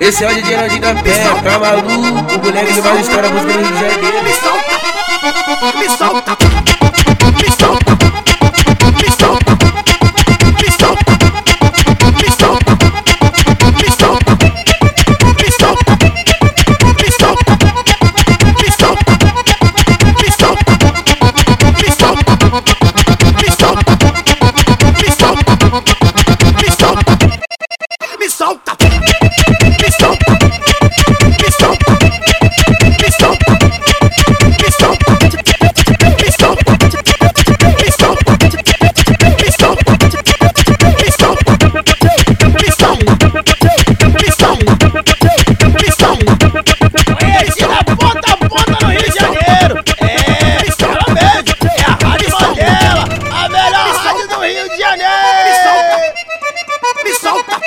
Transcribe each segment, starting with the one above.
Esse é o DJ Nandinho Campé, tá maluco? Moleque de mais história, música do Rio de Janeiro. Me solta, me solta. Me solta! Me solta!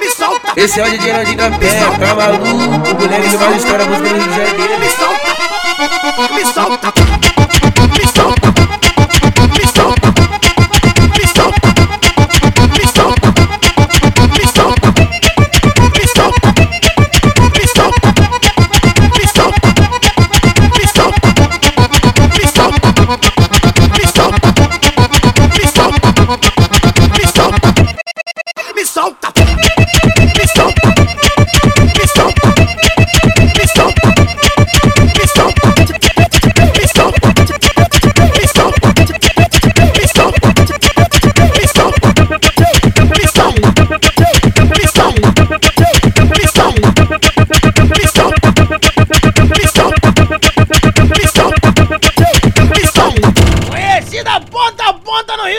me solta. Esse é o DJ de Campé, pra maluco, moleque de mais história, música do Rio de Janeiro. Me solta! Me solta! salta